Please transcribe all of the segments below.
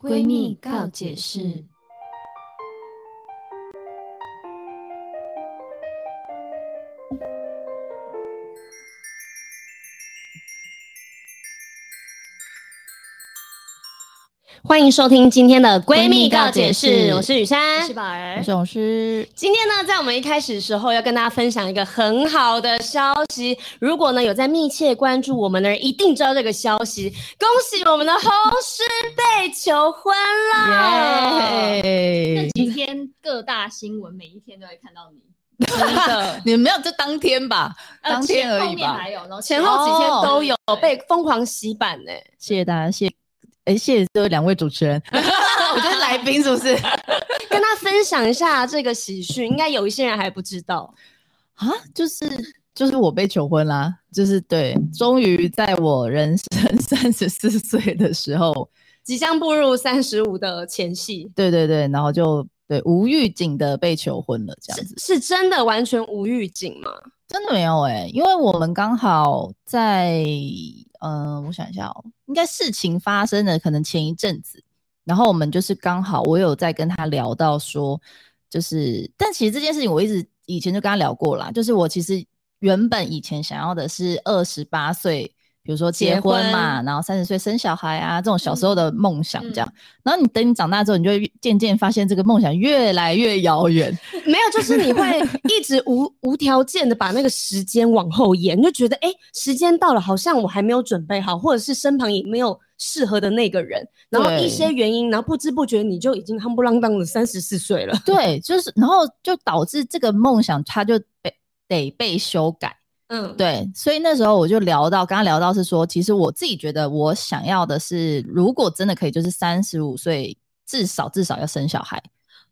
闺蜜告解释。欢迎收听今天的闺蜜告解释，我是雨珊，我是宝儿，我是老师。今天呢，在我们一开始的时候，要跟大家分享一个很好的消息。如果呢有在密切关注我们的人，一定知道这个消息。恭喜我们的红师被求婚了！这几天各大新闻每一天都会看到你，真的，你们没有就当天吧，当天而已吧。还有，然后前后几天都有被疯狂洗版呢。谢谢大家，谢。哎，谢谢这两位主持人，我觉得来宾是不是 跟他分享一下这个喜讯？应该有一些人还不知道啊，就是就是我被求婚啦，就是对，终于在我人生三十四岁的时候，即将步入三十五的前夕，对对对，然后就对无预警的被求婚了，这样子是真的完全无预警吗？真的没有哎，因为我们刚好在。嗯，我想一下哦，应该事情发生的可能前一阵子，然后我们就是刚好我有在跟他聊到说，就是，但其实这件事情我一直以前就跟他聊过啦，就是我其实原本以前想要的是二十八岁。比如说结婚嘛，然后三十岁生小孩啊，这种小时候的梦想这样。然后你等你长大之后，你就会渐渐发现这个梦想越来越遥远。没有，就是你会 一直无无条件的把那个时间往后延，就觉得哎，时间到了，好像我还没有准备好，或者是身旁也没有适合的那个人。然后一些原因，然后不知不觉你就已经夯不啷当的三十四岁了。对，就是然后就导致这个梦想它就被得被修改。嗯，对，所以那时候我就聊到，刚刚聊到是说，其实我自己觉得我想要的是，如果真的可以，就是三十五岁至少至少要生小孩，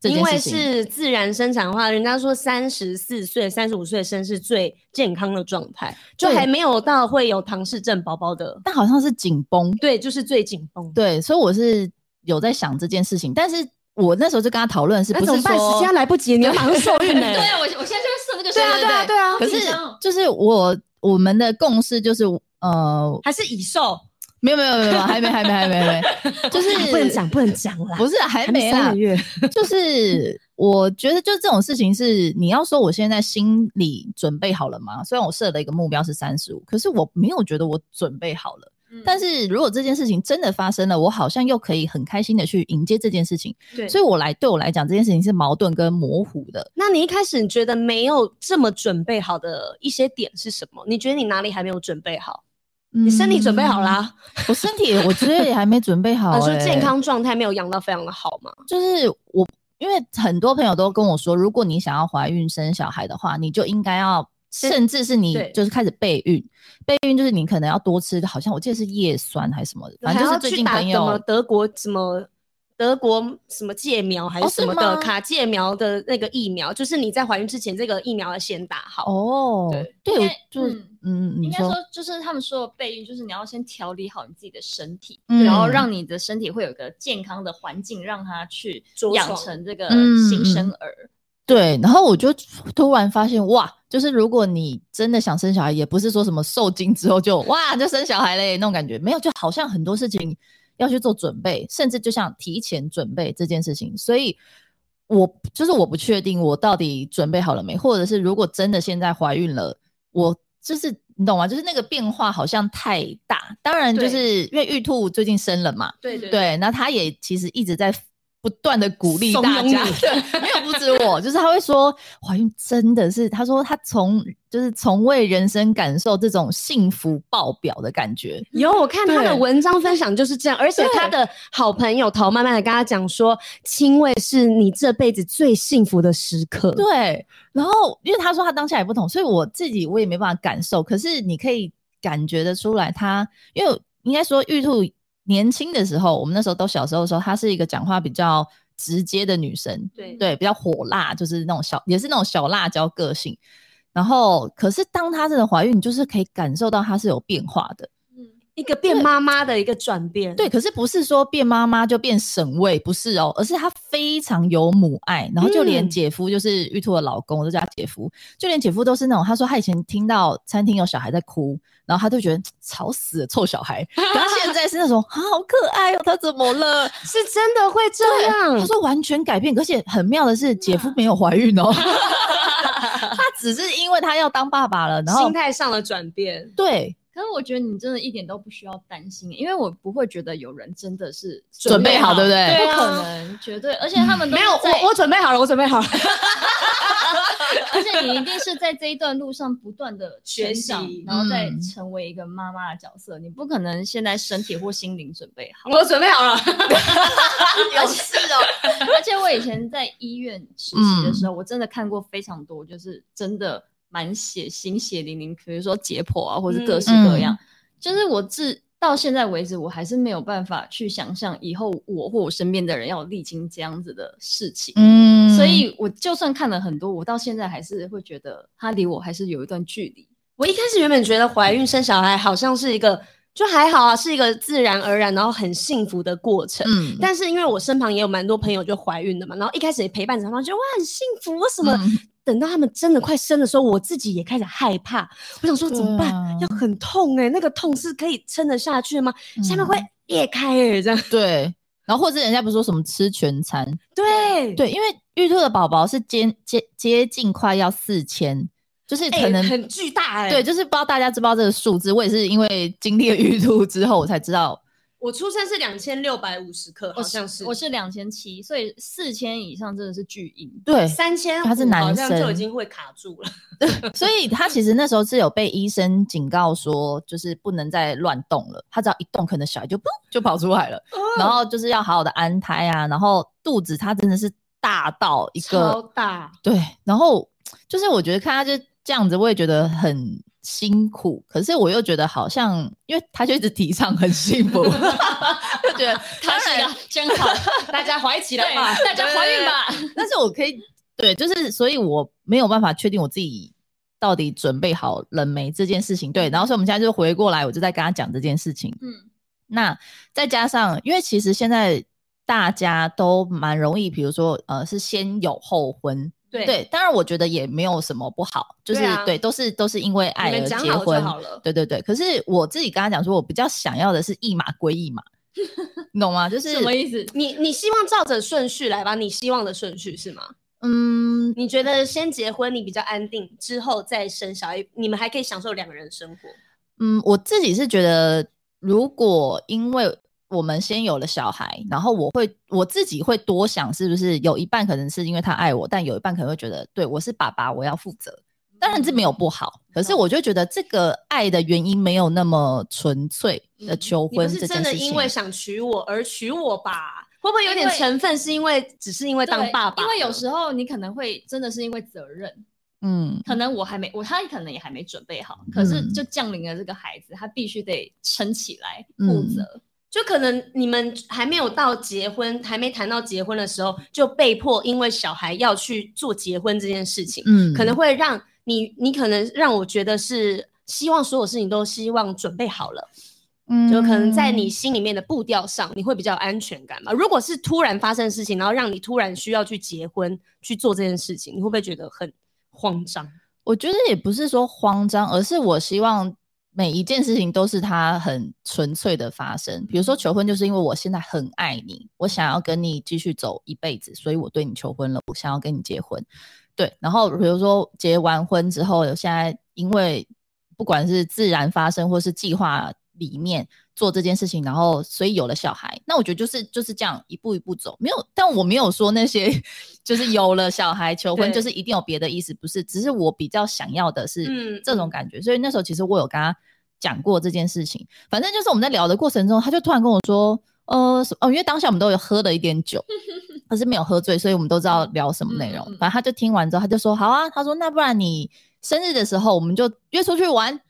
因为是自然生产的话，人家说三十四岁、三十五岁生是最健康的状态，就还没有到会有唐氏症宝宝的，但好像是紧绷，对，就是最紧绷，对，所以我是有在想这件事情，但是我那时候就跟他讨论是，不是说时间来不及，你要马上受孕 呢？对啊，我我现在就。对啊，对啊，对啊。可是就是我我们的共识就是呃，还是已售，没有没有没有，还没还没还没还没，就是不能讲不能讲啦，不是还没三个月，就是我觉得就这种事情是你要说我现在心里准备好了吗？虽然我设了一个目标是三十五，可是我没有觉得我准备好了。但是如果这件事情真的发生了，我好像又可以很开心的去迎接这件事情。对，所以我来对我来讲，这件事情是矛盾跟模糊的。那你一开始你觉得没有这么准备好的一些点是什么？你觉得你哪里还没有准备好？你身体准备好啦？我身体我觉得也还没准备好。说健康状态没有养到非常的好嘛？就是我，因为很多朋友都跟我说，如果你想要怀孕生小孩的话，你就应该要。甚至是你就是开始备孕，备孕就是你可能要多吃，好像我记得是叶酸还是什么，反正就是最近朋友德国什么德国什么戒苗还是什么的卡戒苗的那个疫苗，就是你在怀孕之前这个疫苗要先打好哦。对对，就是嗯，应该说就是他们说的备孕，就是你要先调理好你自己的身体，然后让你的身体会有一个健康的环境，让它去养成这个新生儿。对，然后我就突然发现，哇，就是如果你真的想生小孩，也不是说什么受精之后就哇就生小孩嘞那种感觉，没有，就好像很多事情要去做准备，甚至就像提前准备这件事情。所以，我就是我不确定我到底准备好了没，或者是如果真的现在怀孕了，我就是你懂吗？就是那个变化好像太大。当然，就是因为玉兔最近生了嘛，对对对，那他也其实一直在。不断的鼓励大家，没有不止我，就是他会说怀孕真的是，他说他从就是从未人生感受这种幸福爆表的感觉。有我看他的文章分享就是这样，而且他的好朋友陶慢慢的跟他讲说，亲喂是你这辈子最幸福的时刻。对，然后因为他说他当下也不同，所以我自己我也没办法感受，可是你可以感觉得出来，他因为应该说玉兔。年轻的时候，我们那时候都小时候的时候，她是一个讲话比较直接的女生，对对，比较火辣，就是那种小，也是那种小辣椒个性。然后，可是当她真的怀孕，你就是可以感受到她是有变化的，嗯，一个变妈妈的一个转变。对，可是不是说变妈妈就变省位，不是哦，而是她非常有母爱，然后就连姐夫就是玉兔的老公，我都叫他姐夫，就连姐夫都是那种，他说他以前听到餐厅有小孩在哭，然后他就觉得吵死了，臭小孩。然后现在是那种好可爱哦，他怎么了？是真的会这样？他说完全改变，而且很妙的是，姐夫没有怀孕哦。他只是因为他要当爸爸了，然后心态上的转变。对，可是我觉得你真的一点都不需要担心，因为我不会觉得有人真的是准备好，对不对？不可能，绝对。而且他们没有我，我准备好了，我准备好了。而且你一定是在这一段路上不断的学习，然后再成为一个妈妈的角色。你不可能现在身体或心灵准备好。我准备好了，有事哦。而且我以前在医院实习的时候，我真的看过非常多，就是真的蛮血腥、血淋淋，比如说解剖啊，或者各式各样。就是我至到现在为止，我还是没有办法去想象以后我或我身边的人要历经这样子的事情。嗯，所以我就算看了很多，我到现在还是会觉得他离我还是有一段距离。我一开始原本觉得怀孕生小孩好像是一个。就还好啊，是一个自然而然，然后很幸福的过程。嗯，但是因为我身旁也有蛮多朋友就怀孕的嘛，然后一开始也陪伴着他们，觉得哇很幸福。为什么等到他们真的快生的时候，我自己也开始害怕？我想说怎么办？要很痛哎，那个痛是可以撑得下去吗？下面会裂开哎，这样对。然后或者人家不是说什么吃全餐？对对，因为玉兔的宝宝是接接接近快要四千。就是可能很巨大哎，对，就是不知道大家知不知道这个数字。我也是因为经历了玉兔之后，我才知道。我出生是两千六百五十克，好像是，我是两千七，所以四千以上真的是巨婴。对，三千他是男生就已经会卡住了。所以他其实那时候是有被医生警告说，就是不能再乱动了。他只要一动，可能小孩就嘣就跑出来了。然后就是要好好的安胎啊，然后肚子他真的是大到一个超大，对，然后就是我觉得看他就。这样子我也觉得很辛苦，可是我又觉得好像，因为他就一直提倡很幸福，就觉得当然真好，大家怀起来吧，大家怀孕吧。但是我可以对，就是所以我没有办法确定我自己到底准备好了没这件事情。对，然后所以我们现在就回过来，我就在跟他讲这件事情。嗯，那再加上，因为其实现在大家都蛮容易，比如说呃，是先有后婚。对，当然我觉得也没有什么不好，就是对，都是都是因为爱而结婚，对对对。可是我自己跟他讲说，我比较想要的是一码归一码，你懂吗？就是什么意思？你你希望照着顺序来吧？你希望的顺序是吗？嗯，你觉得先结婚你比较安定，之后再生小孩，你们还可以享受两个人生活。嗯，我自己是觉得，如果因为。我们先有了小孩，然后我会我自己会多想，是不是有一半可能是因为他爱我，但有一半可能会觉得，对我是爸爸，我要负责。当然这没有不好，可是我就觉得这个爱的原因没有那么纯粹的求婚这件事情。真的因为想娶我而娶我吧？会不会有点成分是因为只是因为当爸爸？因为有时候你可能会真的是因为责任，嗯，可能我还没我他可能也还没准备好，可是就降临了这个孩子，他必须得撑起来负责。就可能你们还没有到结婚，还没谈到结婚的时候，就被迫因为小孩要去做结婚这件事情，嗯，可能会让你，你可能让我觉得是希望所有事情都希望准备好了，嗯，就可能在你心里面的步调上，你会比较有安全感嘛。如果是突然发生的事情，然后让你突然需要去结婚去做这件事情，你会不会觉得很慌张？我觉得也不是说慌张，而是我希望。每一件事情都是它很纯粹的发生，比如说求婚，就是因为我现在很爱你，我想要跟你继续走一辈子，所以我对你求婚了，我想要跟你结婚。对，然后比如说结完婚之后，现在因为不管是自然发生或是计划里面做这件事情，然后所以有了小孩，那我觉得就是就是这样一步一步走，没有，但我没有说那些 就是有了小孩求婚就是一定有别的意思，不是，只是我比较想要的是这种感觉，所以那时候其实我有跟他。讲过这件事情，反正就是我们在聊的过程中，他就突然跟我说：“呃，哦，因为当下我们都有喝了一点酒，可是没有喝醉，所以我们都知道聊什么内容。反正他就听完之后，他就说：好啊，他说那不然你生日的时候，我们就约出去玩。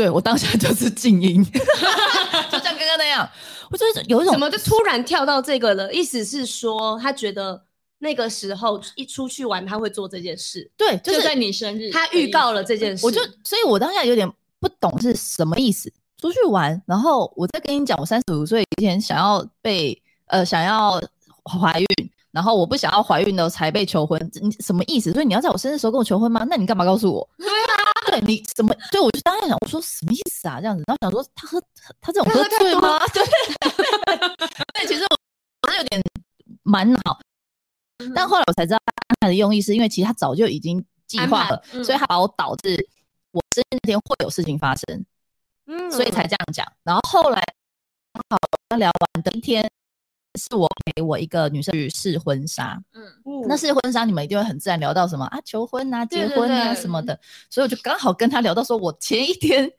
对我当下 就是静音，就像刚刚那样，我就是有一种怎么就突然跳到这个了？意思是说，他觉得那个时候一出去玩，他会做这件事。对，就是在你生日，他预告了这件事。我就，所以我当下有点。不懂是什么意思，出去玩，然后我再跟你讲，我三十五岁以前想要被呃想要怀孕，然后我不想要怀孕的才被求婚，你什么意思？所以你要在我生日时候跟我求婚吗？那你干嘛告诉我？对啊，对你什么？对，我就当时想，我说什么意思啊？这样子，然后想说他喝他这种喝醉吗？对，对，其实我我是有点蛮恼，但后来我才知道他的用意是因为其实他早就已经计划了，所以他把我导致我生日那天会有事情发生。嗯所以才这样讲，然后后来刚好聊完的一天，是我陪我一个女生去试婚纱，嗯，那试婚纱你们一定会很自然聊到什么啊，求婚啊，结婚啊什么的，所以我就刚好跟他聊到说，我前一天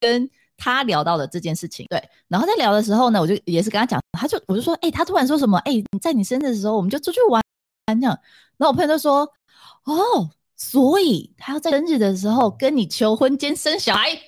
跟他聊到的这件事情，对，然后在聊的时候呢，我就也是跟他讲，他就我就说，哎，他突然说什么，哎，你在你生日的时候，我们就出去玩这样，然后我朋友就说，哦，所以他要在生日的时候跟你求婚兼生小孩。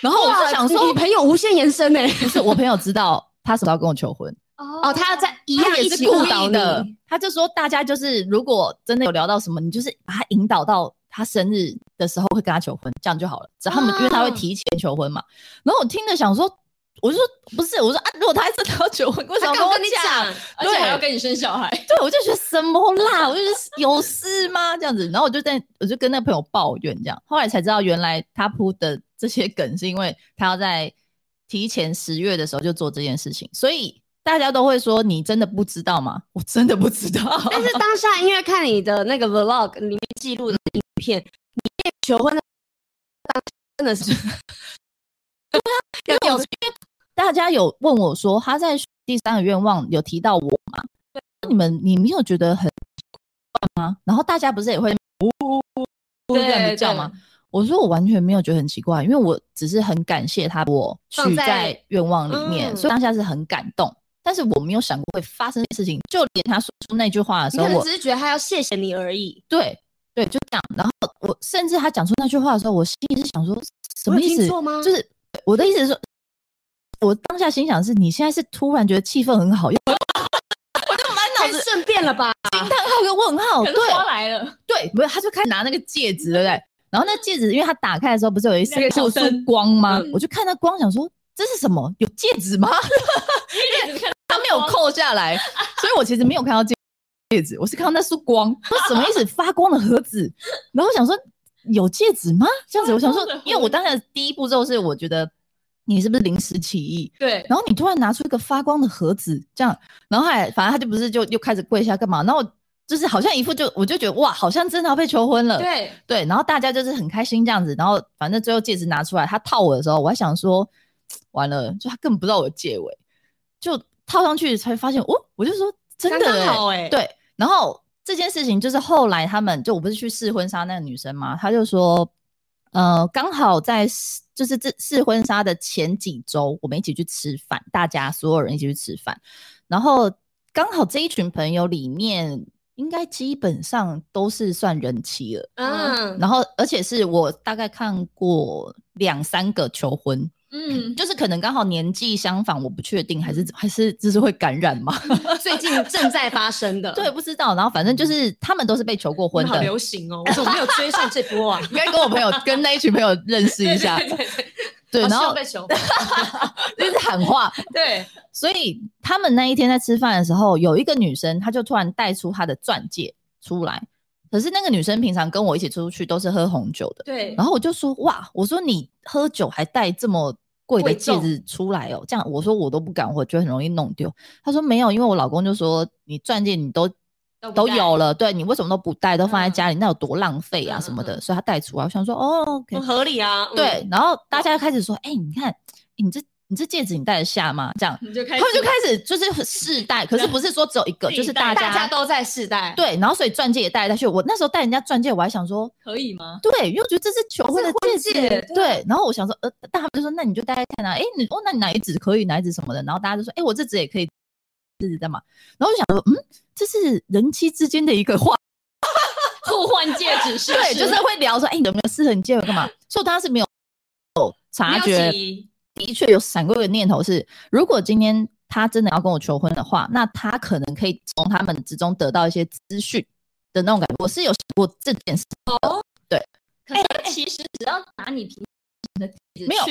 然后我就想说，你朋友无限延伸呢？不是，我朋友知道他什么要跟我求婚哦，他要在一样也是误导的。他就说，大家就是如果真的有聊到什么，你就是把他引导到他生日的时候会跟他求婚，这样就好了。只要他们因为他会提前求婚嘛。然后我听着想说，我就说不是，我说啊，如果他真的要求婚，为什么跟我讲？而且还要跟你生小孩？对，我就觉得什么啦？我就 有事吗？这样子。然后我就在我就跟那个朋友抱怨这样，后来才知道原来他铺的。这些梗是因为他要在提前十月的时候就做这件事情，所以大家都会说你真的不知道吗？我真的不知道。但是当下因为看你的那个 vlog 里面记录的影片，你求婚的当真的是对啊，因为因为大家有问我说他在第三个愿望有提到我吗？你们你没有觉得很吗？然后大家不是也会呜呜呜这样子叫吗？我说我完全没有觉得很奇怪，因为我只是很感谢他，我许在愿望里面，所以当下是很感动。但是我没有想过会发生事情，就连他说出那句话的时候，我只是觉得他要谢谢你而已。对对，就这样。然后我甚至他讲出那句话的时候，我心里是想说什么意思？就是我的意思是说，我当下心想是你现在是突然觉得气氛很好，我就满脑子顺便了吧？惊叹号跟问号，对，来了，对，不是，他就开始拿那个戒指，对不对？然后那戒指，因为他打开的时候不是有一些透出光吗？我就看那光，想说这是什么？有戒指吗？他没有扣下来，所以我其实没有看到戒戒指，我是看到那束光。什么意思？发光的盒子。然后想说有戒指吗？这样子，我想说，因为我当时第一步骤是我觉得你是不是临时起意？对。然后你突然拿出一个发光的盒子，这样，然后还反正他就不是就又开始跪下干嘛？然后。就是好像一副就我就觉得哇，好像真的要被求婚了。对对，然后大家就是很开心这样子，然后反正最后戒指拿出来，他套我的时候，我还想说 完了，就他根本不知道我的戒尾，就套上去才发现，哦，我就说真的好哎，对。然后这件事情就是后来他们就我不是去试婚纱那个女生嘛，她就说，呃，刚好在就是这试婚纱的前几周，我们一起去吃饭，大家所有人一起去吃饭，然后刚好这一群朋友里面。应该基本上都是算人妻了，嗯，然后而且是我大概看过两三个求婚，嗯，就是可能刚好年纪相仿，我不确定还是还是就是会感染嘛，最近正在发生的，对，不知道，然后反正就是他们都是被求过婚的，好流行哦，我怎么没有追上这波啊？应该跟我朋友跟那一群朋友认识一下。对，然后被求，就是喊话。对，所以他们那一天在吃饭的时候，有一个女生，她就突然带出她的钻戒出来。可是那个女生平常跟我一起出去都是喝红酒的。对。然后我就说：“哇，我说你喝酒还带这么贵的戒指出来哦？这样我说我都不敢，我觉得很容易弄丢。”她说：“没有，因为我老公就说你钻戒你都。”都有了，对你为什么都不带，都放在家里，那有多浪费啊什么的，所以他带出来。我想说，哦，很合理啊。对，然后大家开始说，哎，你看，你这你这戒指你戴得下吗？这样，他们就开始就是试戴，可是不是说只有一个，就是大家都在试戴。对，然后所以钻戒也戴下去。我那时候戴人家钻戒，我还想说可以吗？对，因为我觉得这是求婚的戒指。对，然后我想说，呃，但他们就说，那你就戴看啊，哎，你哦，那你哪一指可以，哪一指什么的？然后大家就说，哎，我这指也可以。是的嘛，然后我就想说，嗯，这是人妻之间的一个话，互换戒指是？对，就是会聊说，哎，有没有适合你戒指干嘛？所以当时没有察觉，的确有闪过一个念头是，如果今天他真的要跟我求婚的话，那他可能可以从他们之中得到一些资讯的那种感觉。我是有想过这件事哦，对。可是其实只要拿你平时的没有，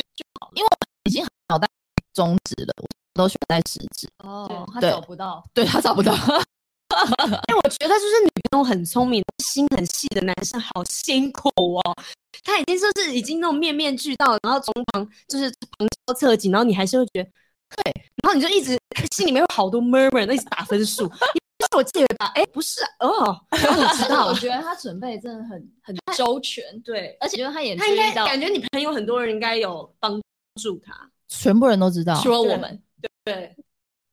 因为我已经脑袋中指了，我都选在食指。哦，他找不到，对他找不到，哎，我觉得就是女朋友很聪明、心很细的男生好辛苦哦。他已经就是已经那种面面俱到，然后从旁就是旁敲侧击，然后你还是会觉得对，然后你就一直心里面有好多 murmur，那一直打分数。你不是我记得吧？哎，不是啊哦，我知道我，觉得他准备真的很很周全，对，而且就是他也他应该感觉你朋友很多人应该有帮助他。全部人都知道。对除了我们，对，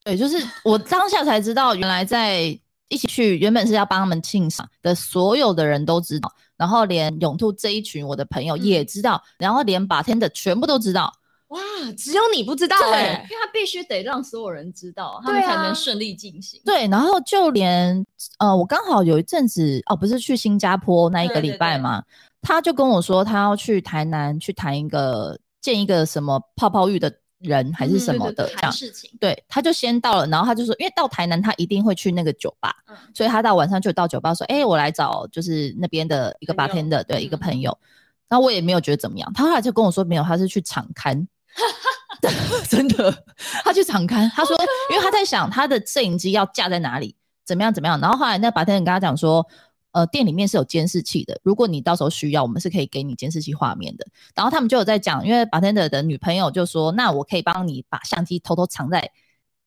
对，就是我当下才知道，原来在一起去，原本是要帮他们庆赏的，所有的人都知道，然后连永兔这一群我的朋友也知道，然后连 bartender 全部都知道。哇，只有你不知道对，哎、因为他必须得让所有人知道，他才能顺利进行。对，然后就连呃，我刚好有一阵子哦，不是去新加坡那一个礼拜嘛，他就跟我说他要去台南去谈一个建一个什么泡泡浴的人还是嗯什么的、这样。谈事情，对，他就先到了，然后他就说，因为到台南他一定会去那个酒吧，嗯所以他到晚上就到酒吧说，哎、我来找就是那边的一个朋友 bartender，对，一个嗯朋友。然后我也没有觉得怎么样，他后来就跟我说没有，他是去场刊，真的，他去场刊，他说，因为他在想他的摄影机要架在哪里，怎么样怎么样。然后后来那 bartender 跟他讲说，呃，店里面是有监视器的，如果你到时候需要，我们是可以给你监视器画面的。然后他们就有在讲，因为 bartender 的女朋友就说，那我可以帮你把相机偷偷藏在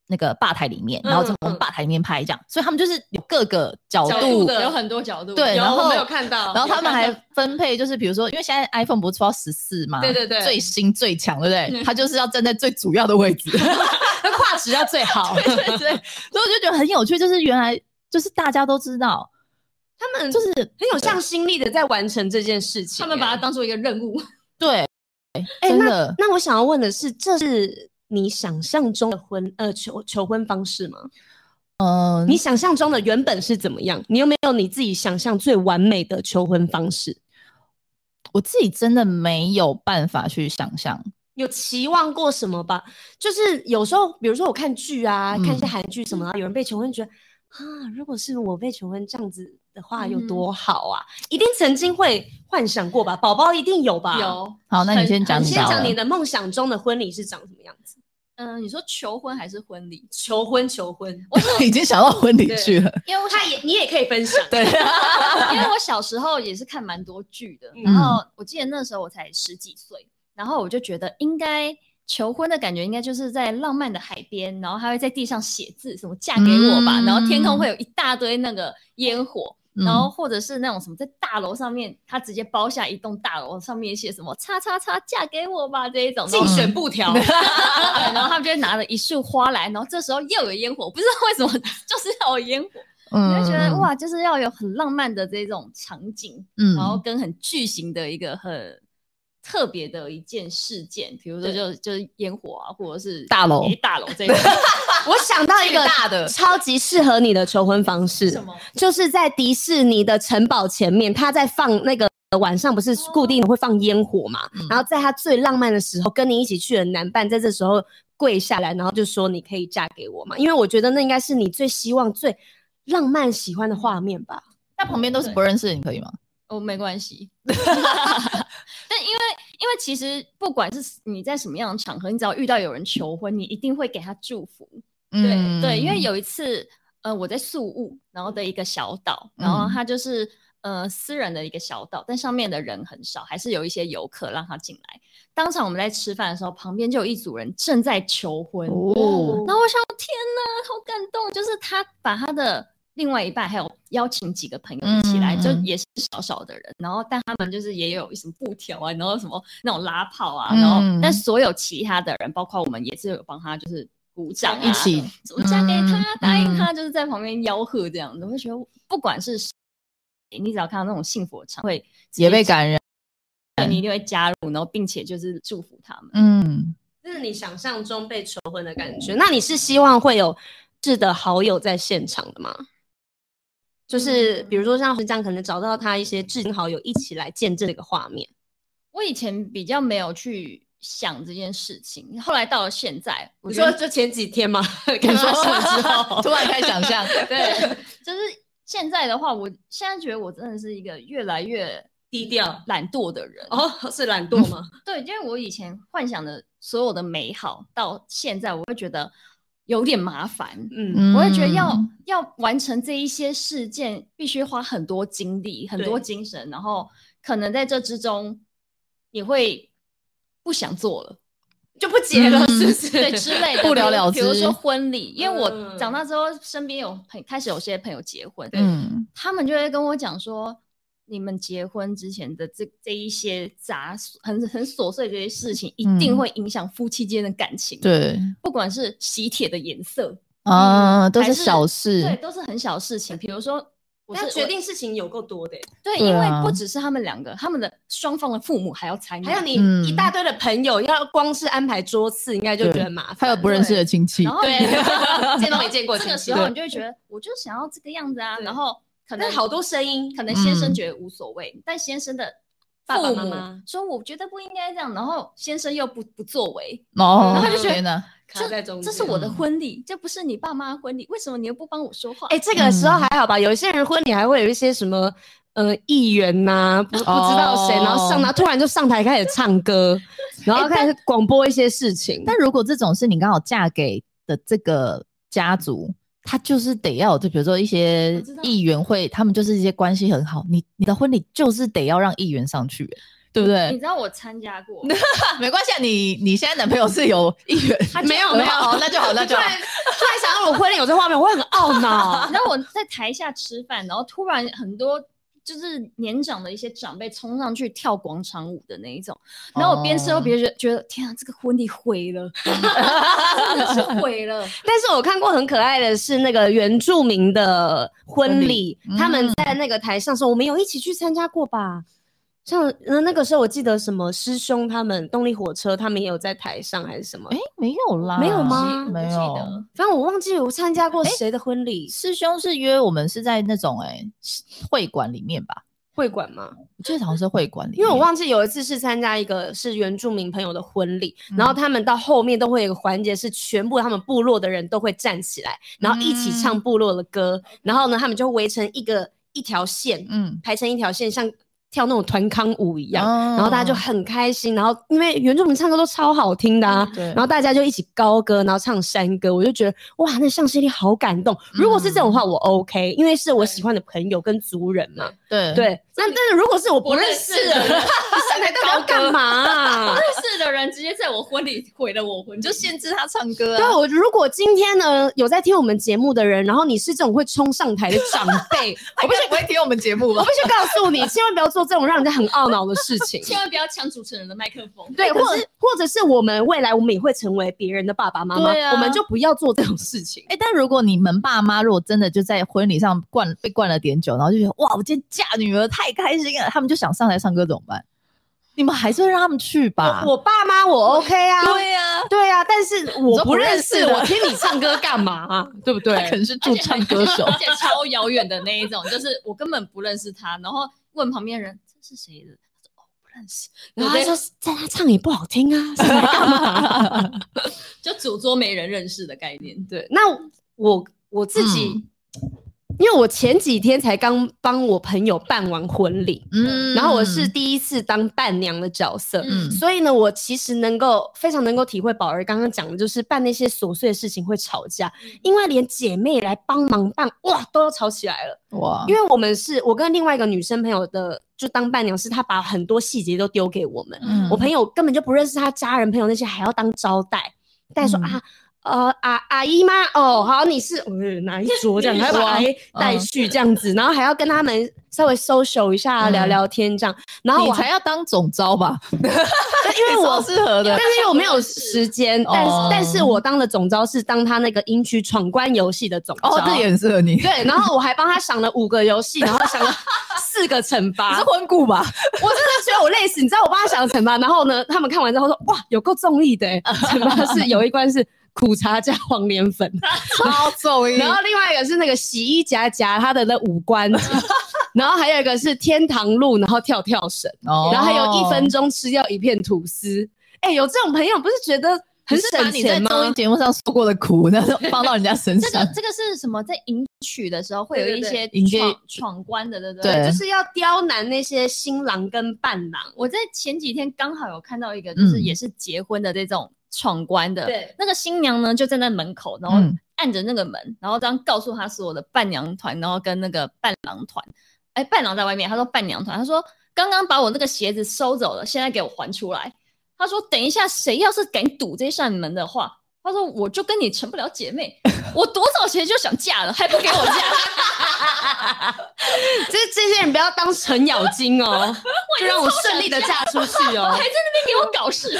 那个吧台里面，然后从吧台里面拍这样。所以他们就是有各个角角度有很多角度，有对然后没有看到，然后他们还有 分配，就是比如说，因为现在 iPhone 不是出到十四嘛，对对对最新最强，对不对？他就是要站在最主要的位置，那画质要最好。对对对，所以我就觉得很有趣，就是原来就是大家都知道，他们就是很有向心力的在完成这件事情、他们把它哎当做一个任务。对，哎真的，那我想要问的是，这是你想象中的婚呃求求婚方式吗？嗯，你想象中的原本是怎么样？你有没有你自己想象最完美的求婚方式？我自己真的没有办法去想象，有期望过什么吧？就是有时候，比如说我看剧啊，嗯看一些韩剧什么啊，有人被求婚，觉得啊，如果是我被求婚这样子的话，有嗯多好啊！一定曾经会幻想过吧？宝宝一定有吧？。有，好，那你先讲你先讲你的梦想中的婚礼是长什么样子？嗯，你说求婚还是婚礼？求婚，求婚。我 已经想到婚礼去了，因为他也你也可以分享。对，因为我小时候也是看蛮多剧的，嗯然后我记得那时候我才十几岁，然后我就觉得应该求婚的感觉应该就是在浪漫的海边，然后他会在地上写字，什么嫁给我吧，嗯然后天空会有一大堆那个烟火。然后嗯。或者是那种什么在大楼上面，他直接包下一栋大楼，上面写什么“叉叉叉嫁给我吧”这一种，竞选布条，对，然后他们就会拿着一束花来，然后这时候又有烟火，不知道为什么就是要有烟火，嗯你会觉得，哇，就是要有很浪漫的这种场景，嗯。然后跟很巨型的一个很特别的一件事件，比如说就就是烟火啊，或者是大楼一大楼这个 我想到一个大的超级适合你的求婚方式，什么？就是在迪士尼的城堡前面，他在放那个晚上不是固定的会放烟火嘛，嗯然后在他最浪漫的时候，跟你一起去的男伴在这时候跪下来，然后就说你可以嫁给我嘛，因为我觉得那应该是你最希望、最浪漫、喜欢的画面吧。那旁边都是不认识的，你可以吗？哦，没关系。但因为其实不管是你在什么样的场合，你只要遇到有人求婚，你一定会给他祝福。对、嗯对，因为有一次，呃，我在宿务，然后的一个小岛，然后嗯它就是、呃私人的一个小岛，但上面的人很少，还是有一些游客让他进来。当场我们在吃饭的时候，旁边就有一组人正在求婚，哦然后我想，天哪，好感动！就是他把他的另外一半还有邀请几个朋友一起来，嗯嗯嗯就也是少少的人，然后但他们就是也有什么布条啊，然后什么那种拉炮啊，然后、嗯但所有其他的人，包括我们也是有帮他就是鼓掌、啊，一起怎么嫁给他，嗯答应嗯他，就是在旁边吆喝这样子，我会觉得不管是谁，你只要看到那种幸福的场会也被感染，你一定会加入，然后并且就是祝福他们。嗯，这是你想象中被求婚的感觉。那你是希望会有是的好友在现场的吗？就是比如说像是这样，可能找到他一些至亲好友一起来见证这个画面。我以前比较没有去想这件事情，后来到了现在，我你觉得说就前几天吗？跟你说他说之后，突然开始想象，对，就是现在的话，我现在觉得我真的是一个越来越低调懒惰的人。哦，是懒惰吗？对，因为我以前幻想的所有的美好，到现在我会觉得有点麻烦。嗯，我会觉得要嗯。要完成这一些事件，必须花很多精力、很多精神，然后可能在这之中，你会不想做了，就不结了，嗯。是不是？对之类的，不了了之。比如说婚礼，因为我嗯长大之后，身边有朋开始有些朋友结婚，嗯。他们就会跟我讲说，你们结婚之前的这这一些杂很很琐碎的这些事情，一定嗯会影响夫妻间的感情。，对，不管是喜帖的颜色，啊，都是小事，对，都是很小事情。比如说，我是决定事情有够多的欸，对，因为不只是他们两个，他们的双方的父母还要参与，还有你嗯一大堆的朋友，要光是安排桌次，应该就觉得麻烦。还有不认识的亲戚然，后对 见都没见过这个时候你就会觉得，我就想要这个样子啊，然后可能好多声音，可能先生嗯觉得无所谓，但先生的爸爸妈妈说我觉得不应该这样，然后先生又不不作为，哦，然后就觉得天哪，卡在中。这是我的婚礼，这不是你爸妈的婚礼，为什么你又不帮我说话？哎、这个时候还好吧？有一些人婚礼还会有一些什么呃议员呐、不不知道谁，哦然后上台突然就上台开始唱歌，然后开始广播一些事情。但如果这种是你刚好嫁给的这个家族，他就是得要，就比如说一些议员会，他们就是一些关系很好，你你的婚礼就是得要让议员上去，对不对你？知道我参加过，没关系，啊，你你现在男朋友是有议员，没有没有，哦那就好，那就好。突然突然想到我婚礼有这画面，我会很懊恼。你知道我在台下吃饭，然后突然很多就是年长的一些长辈冲上去跳广场舞的那一种，然后我边吃又边觉得觉得天啊，这个婚礼毁了，真的是毁了。但是我看过很可爱的是那个原住民的婚礼婚礼，他们在那个台上说，我们有一起去参加过吧？像那那个时候我记得什么师兄他们动力火车他们也有在台上还是什么哎，，没有啦，没有吗没有。得反正我忘记我参加过谁的婚礼，师兄是约我们是在那种哎、会馆里面吧？会馆吗？我记得好像是会馆里面，因为我忘记有一次是参加一个是原住民朋友的婚礼，嗯然后他们到后面都会有一个环节是全部他们部落的人都会站起来，然后一起嗯唱部落的歌，然后呢他们就围成一个一条线，嗯，排成一条线，像跳那种团康舞一样。然然后大家就很开心，然后因为原住民唱歌都超好听的啊，对然后大家就一起高歌，然后唱山歌，我就觉得哇，那向心力好感动。如果是这种话，我 OK，因为是我喜欢的朋友跟族人嘛。对对，那但是如果是我不不认认识的 上台到底要干嘛啊、不认识的人直接在我婚礼毁了我婚礼，就限制他唱歌对，啊。我如果今天呢有在听我们节目的人，然后你是这种会冲上台的长辈，我不是不会听我们节目吗我必？须告诉你，千万不要做这种让人家很懊恼的事情。千万不要抢主持人的麦克风。对，或者或者是我们未来我们也会成为别人的爸爸妈妈，啊我们就不要做这种事情。哎、但如果你们爸妈如果真的就在婚礼上灌被灌了点酒，然后就觉得哇，我今天嫁女儿太开心了，他们就想上台唱歌怎么办？你们还是会让他们去吧？我我爸妈我 OK 啊，对呀、对啊，但是我说不不认识，我听你唱歌干嘛啊？对不他对可？能是驻唱歌手 而且超遥远的那一种，就是我根本不认识他，然后问旁边人这是谁的，他说哦不认识，然后他说在他唱也不好听啊，是在干嘛？就主桌没人认识的概念。对，那我我自己，嗯因为我前几天才刚帮我朋友办完婚礼，嗯然后我是第一次当伴娘的角色，嗯所以呢，我其实能够非常能够体会宝儿刚刚讲的，就是办那些琐碎的事情会吵架，因为连姐妹来帮忙办，哇，都要吵起来了。哇，因为我们是我跟另外一个女生朋友的，就当伴娘，是她把很多细节都丢给我们。嗯我朋友根本就不认识她家人朋友那些，还要当招待，带说、嗯啊。呃，阿阿姨吗？哦，好，你是呃哪一桌这样，还要把阿姨嗯带去这样子，然后还要跟他们稍微 social 一下，嗯聊聊天这样。然后你我还才要当总招吧？因为我适合的但。是因为我没有时间，但是、哦但是我当的总招是当他那个音区闯关游戏的总招。哦，这也很适合你。对，然后我还帮他想了五个游戏，然后想了四个惩罚。是婚故吧？我真的觉得我累死，你知道我帮他想的惩罚，然后呢，他们看完之后说哇，有够综艺的欸，惩罚是有一关是苦茶加黄连粉，超综艺然后另外一个是那个洗衣夹夹他的那五官，然后还有一个是天堂路，然后跳跳绳，哦然后还有一分钟吃掉一片吐司。哎、有这种朋友不是觉得很省钱你在综艺吗？节目上受过的苦，然后放到人家身上。这个这个是什么？在迎娶的时候会有一些迎接闯闯关的，对不对就是要刁难那些新郎跟伴郎。我在前几天刚好有看到一个，就是嗯也是结婚的这种闯关的，对那个新娘呢就站在门口，然后嗯按着那个门，然后这样告诉他所有的伴娘团，然后跟那个伴郎团，哎，伴郎在外面，他说伴娘团，他说刚刚把我那个鞋子收走了，现在给我还出来。他说等一下谁要是敢堵这扇门的话。他说：“我就跟你成不了姐妹，我多早前就想嫁了，还不给我嫁，这这些人不要当程咬金哦，就让我顺利的嫁出去哦还。在那边给我搞事。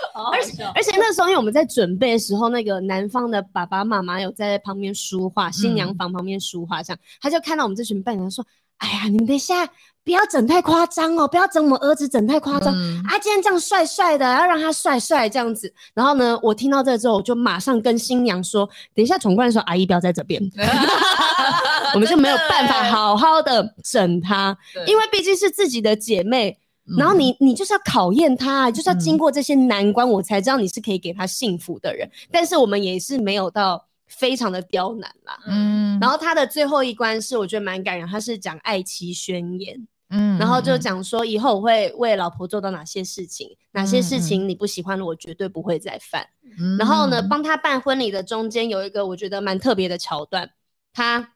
而且而且那时候，因为我们在准备的时候，那个男方的爸爸妈妈有在旁边梳化，新娘房旁边梳化，这样他就看到我们这群伴娘说：“哎呀，你们等一下不要整太夸张哦，不要整我们儿子整太夸张。嗯啊，今天这样帅帅的，要让他帅帅这样子。然后呢，我听到这之后，我就马上跟新娘说：等一下闯关的时候，阿姨不要在这边，我们就没有办法好好的整他，因为毕竟是自己的姐妹。然后你你就是要考验他，就是要经过这些难关，我才知道你是可以给他幸福的人。但是我们也是没有到非常的刁难啦。嗯然后他的最后一关是我觉得蛮感人，他是讲爱妻宣言。嗯然后就讲说以后我会为老婆做到哪些事情，哪些事情你不喜欢的，我绝对不会再犯。嗯然后呢，帮他办婚礼的中间有一个我觉得蛮特别的桥段，他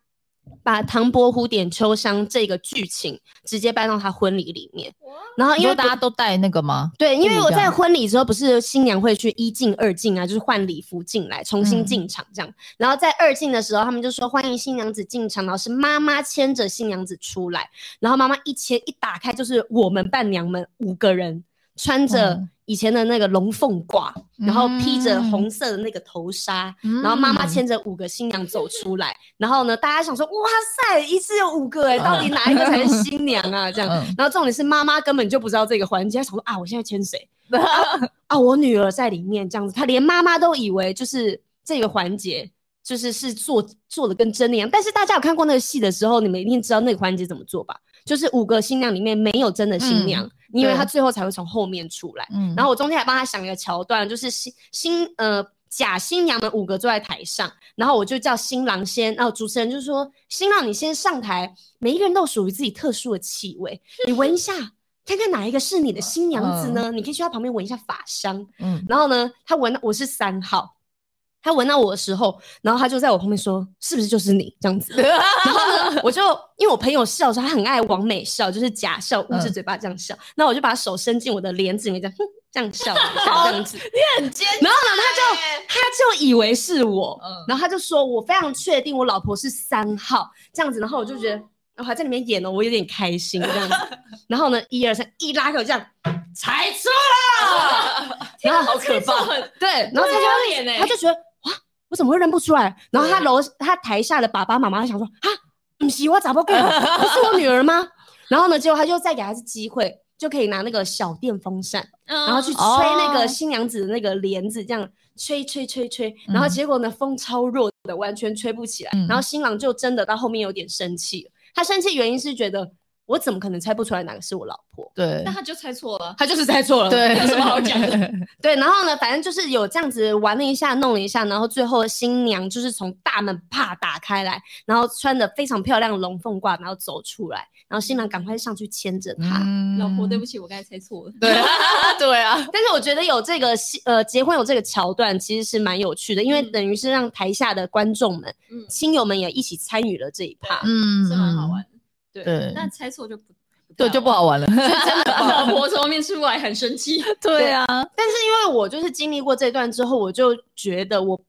把唐伯虎点秋香这个剧情直接搬到他婚礼里面。然后因因为为大家都带那个吗？对，因为我在婚礼之后，不是新娘会去一进二进啊，就是换礼服进来，重新嗯进场这样。然后在二进的时候，他们就说欢迎新娘子进场，然后是妈妈牵着新娘子出来，然后妈妈一牵一打开，就是我们伴娘们五个人穿着嗯以前的那个龙凤褂，然后披着嗯红色的那个头纱，嗯然后妈妈牵着五个新娘走出来，然后呢，大家想说哇塞，一次有五个哎、到底哪一个才是新娘啊？这样，嗯然后重点是妈妈根本就不知道这个环节，她想说啊，我现在牵谁？啊，我女儿在里面这样子，她连妈妈都以为就是这个环节就是是做做的跟真的一样。但是大家有看过那个戏的时候，你们一定知道那个环节怎么做吧？就是五个新娘里面没有真的新娘，因为他最后才会从后面出来。嗯然后我中间还帮他想一个桥段，就是新新呃假新娘们五个坐在台上，然后我就叫新郎先，然后主持人就说新郎你先上台，每一个人都有属于自己特殊的气味，你闻一下。看看哪一个是你的新娘子呢？你可以去他旁边闻一下法香。嗯然后呢，他闻到我是三号，他闻到我的时候，然后他就在我旁边说：“是不是就是你这样子？” 然后呢，我就因为我朋友笑的时候，他很爱往美笑，就是假笑，捂着嘴巴这样笑。那我就把手伸进我的帘子里面，这样哼这样笑了一下，这样子。你很尖然后呢，他就他就以为是我，嗯然后他就说我非常确定我老婆是三号这样子，然后我就觉得，然后还在里面演了，我有点开心这样子。然后呢，一二三，一拉开我这样，猜错了，然后好可怕对，然后他就脸哎他就觉得哇，我怎么会认不出来？然后他楼他台下的爸爸妈妈想说啊，不是我咋不够，不是我女儿吗？然后呢，结果他就再给他一次机会，就可以拿那个小电风扇，然然后去吹哦那个新娘子的那个帘子，这样吹吹吹吹，然后嗯结果呢，风超弱的，完全吹不起来。嗯。然后新郎就真的到后面有点生气，他生气原因是觉得我怎么可能猜不出来哪个是我老婆？对那他就猜错了。他就是猜错了，对，有什么好讲的？对，然后呢，反正就是有这样子玩了一下，弄了一下，然后最后新娘就是从大门啪打开来，然后穿的非常漂亮的龙凤褂，然后走出来，然后新郎赶快上去牵着她。嗯老婆，对不起，我刚才猜错了。对对啊，但是我觉得有这个戏呃结婚有这个桥段，其实是蛮有趣的，因为嗯等于是让台下的观众们、嗯，亲友们也一起参与了这一趴。嗯是蛮好玩。的。对对但猜错就不对，就不好玩了。真的，老婆从后面出来很生气。对啊，但是因为我就是经历过这段之后，我就觉得我。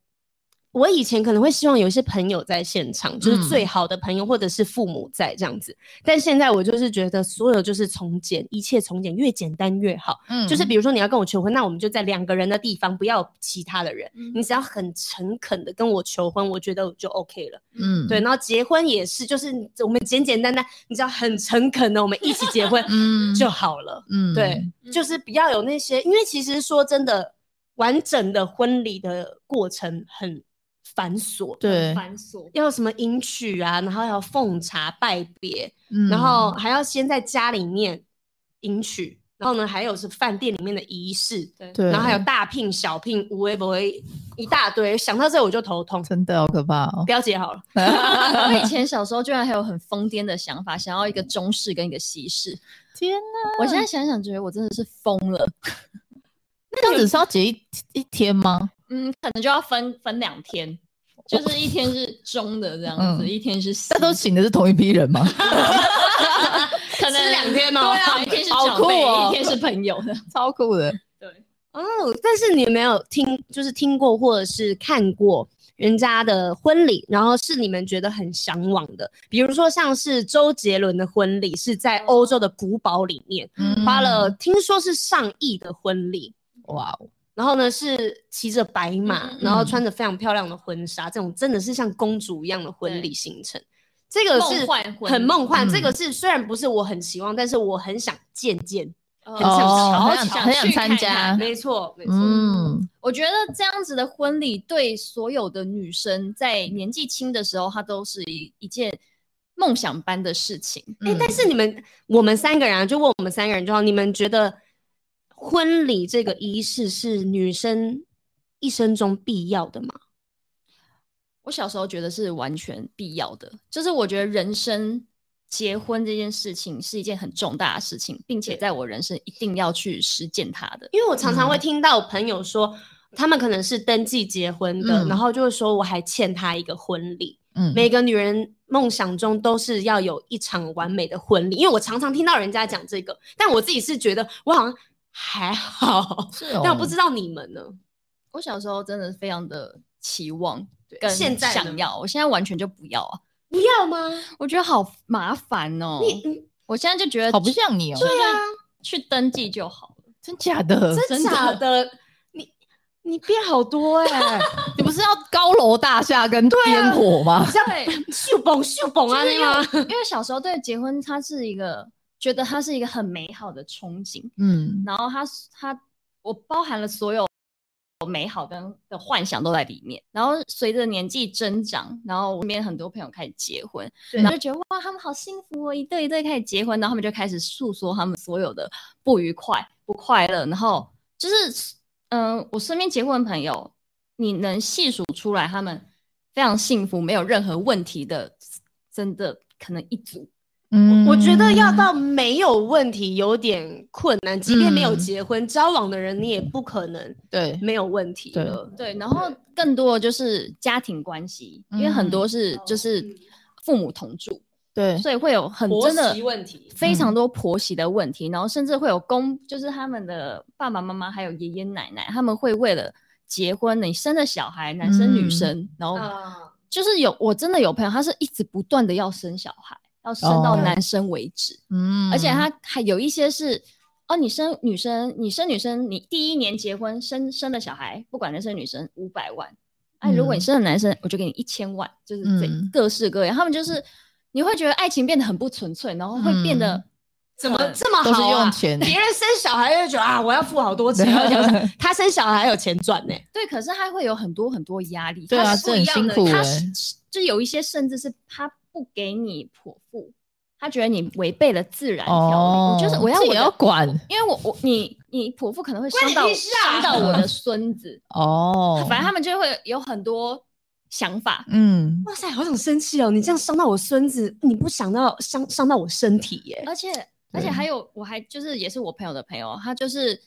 我以前可能会希望有一些朋友在现场，就是嗯最好的朋友或者是父母在这样子。但现在我就是觉得所有就是从简，一切从简，越简单越好。嗯就是比如说你要跟我求婚，那我们就在两个人的地方，不要其他的人。嗯你只要很诚恳的跟我求婚，我觉得就 OK 了。嗯对，然后结婚也是，就是我们简简单单，你只要很诚恳的，我们一起结婚嗯就好了。嗯对，就是不要有那些，因为其实说真的，完整的婚礼的过程很繁琐，对，繁琐。要什么迎娶啊，然后要奉茶拜别，嗯然后还要先在家里面迎娶，然后呢，还有是饭店里面的仪式，对对，然后还有大聘小聘，无微不微一大堆，想到这我就头痛。真的好可怕哦。不要结好了，我以前小时候居然还有很疯癫的想法，想要一个中式跟一个西式。天哪，我现在想想，觉得我真的是疯了。这样子是要结一一天吗？嗯，可能就要分分两天，就是一天是中的这样子，嗯一天是西那都请的是同一批人吗？可能两天哦对啊，一天是好长辈，酷哦一天是朋友的。超酷的。对，哦，但是你有没有听，就是听过或者是看过人家的婚礼，然后是你们觉得很向往的？比如说像是周杰伦的婚礼，是在欧洲的古堡里面，嗯花了听说是上亿的婚礼，哇哦，然后呢是骑着白马，然后穿着非常漂亮的婚纱，这种真的是像公主一样的婚礼行程。这个是很梦幻，嗯这个是虽然不是我很期望，但是我很想见见。很想哦，很想很想参加。没错，没错。嗯，我觉得这样子的婚礼对所有的女生在年纪轻的时候，它都是一一件梦想般的事情。哎、但是你们我们三个人啊，就问我们三个人就好，你们觉得婚礼这个仪式是女生一生中必要的吗？我小时候觉得是完全必要的，就是我觉得人生结婚这件事情是一件很重大的事情，并且在我人生一定要去实践它的。因为我常常会听到朋友说，他们可能是登记结婚的，嗯然后就会说我还欠他一个婚礼。嗯每个女人梦想中都是要有一场完美的婚礼，因为我常常听到人家讲这个，但我自己是觉得我好像还好，是哦但我不知道你们呢。我小时候真的非常的期望跟现在想要，我现在完全就不要啊！不要吗？我觉得好麻烦哦。你你我现在就觉得好不像你哦，对啊，去登记就好了。真假的？真假的？你你变好多哎、你不是要高楼大厦跟烟火吗？对，秀蹦秀蹦啊，就是那吗？因为小时候对结婚，它是一个觉得它是一个很美好的憧憬，嗯然后它它我包含了所有美好跟的幻想都在里面。然后随着年纪增长，然后我身边很多朋友开始结婚，对然后就觉得哇，他们好幸福哦，一对一对开始结婚，然后他们就开始诉说他们所有的不愉快、不快乐，然后就是嗯、我身边结婚的朋友，你能细数出来他们非常幸福、没有任何问题的，真的可能一组。嗯我觉得要到没有问题有点困难，即便没有嗯。结婚，交往的人你也不可能对。没有问题对。对，然后更多的就是家庭关系，因为很多是就是父母同住，对。所以会有很婆真的媳问题。非常多婆媳的问题，然后甚至会有公，就是他们的爸爸妈妈还有爷爷奶奶，他们会为了结婚，你生了小孩，男生女嗯。生，然后啊，就是有我真的有朋友，他是一直不断的要生小孩，要生到哦男生为止，嗯而且他还有一些是。哦，你生女生，你生女生，你第一年结婚生生的小孩，不管男生女生，五百万。哎、如果你嗯生了男生，我就给你一千万，就是这嗯各式各样。他们就是你会觉得爱情变得很不纯粹，然后会变得、嗯怎么很这么都是好啊用？钱别人生小孩就觉得啊，我要付好多钱，他生小孩还有钱赚呢。对，可是他会有很多很多压力。对啊他是这很辛苦他欸是就有一些甚至是他不给你剖腹，他觉得你违背了自然条理。哦就是我要我的要管因为我我你你剖腹可能会伤到伤到我的孙子，哦，反正他们就会有很多想法。嗯哇塞，好想生气哦！你这样伤到我孙子，你不想到伤伤到我身体耶？而且而且还有，我还就是也是我朋友的朋友，他就是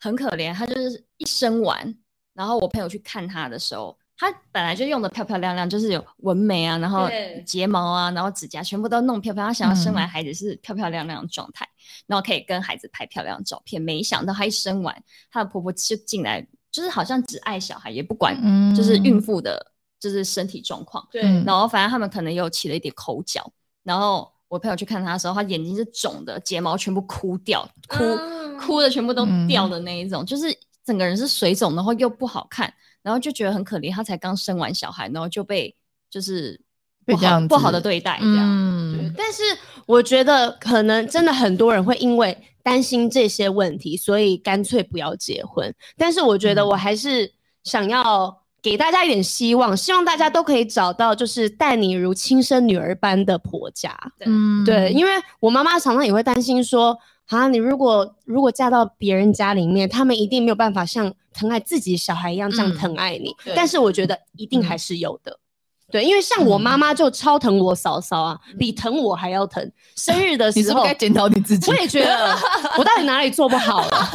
很可怜，他就是一生完，然后我朋友去看他的时候，他本来就用的漂漂亮亮，就是有纹眉啊，然后睫毛啊，然后指甲全部都弄漂漂，她想要生嗯。完孩子是漂漂亮亮的状态，然后可以跟孩子拍漂亮的照片。没想到她一生完，她的婆婆就进来，就是好像只爱小孩，也不管嗯。就是孕妇的，就是身体状况。对嗯。然后反正他们可能有起了一点口角，然后我朋友去看她的时候，她眼睛是肿的，睫毛全部哭掉，哭、啊。哭的全部都嗯。掉的那一种，就是整个人是水肿，然后又不好看，然后就觉得很可怜，她才刚生完小孩，然后就被就是不被这样好不好的对待这样。对嗯，但是我觉得可能真的很多人会因为担心这些问题，所以干脆不要结婚。但是我觉得嗯我还是想要给大家一点希望，希望大家都可以找到就是待你如亲生女儿般的婆家。嗯，对，因为我妈妈常常也会担心说，啊，你如果如果嫁到别人家里面，他们一定没有办法像疼爱自己小孩一样这样嗯疼爱你。对但是我觉得一定还是有的。对，因为像我妈妈就超疼我嫂嫂啊，比疼我还要疼。生日的 时候你是不是该，检讨你自己我？也觉得我到底哪里做不好了？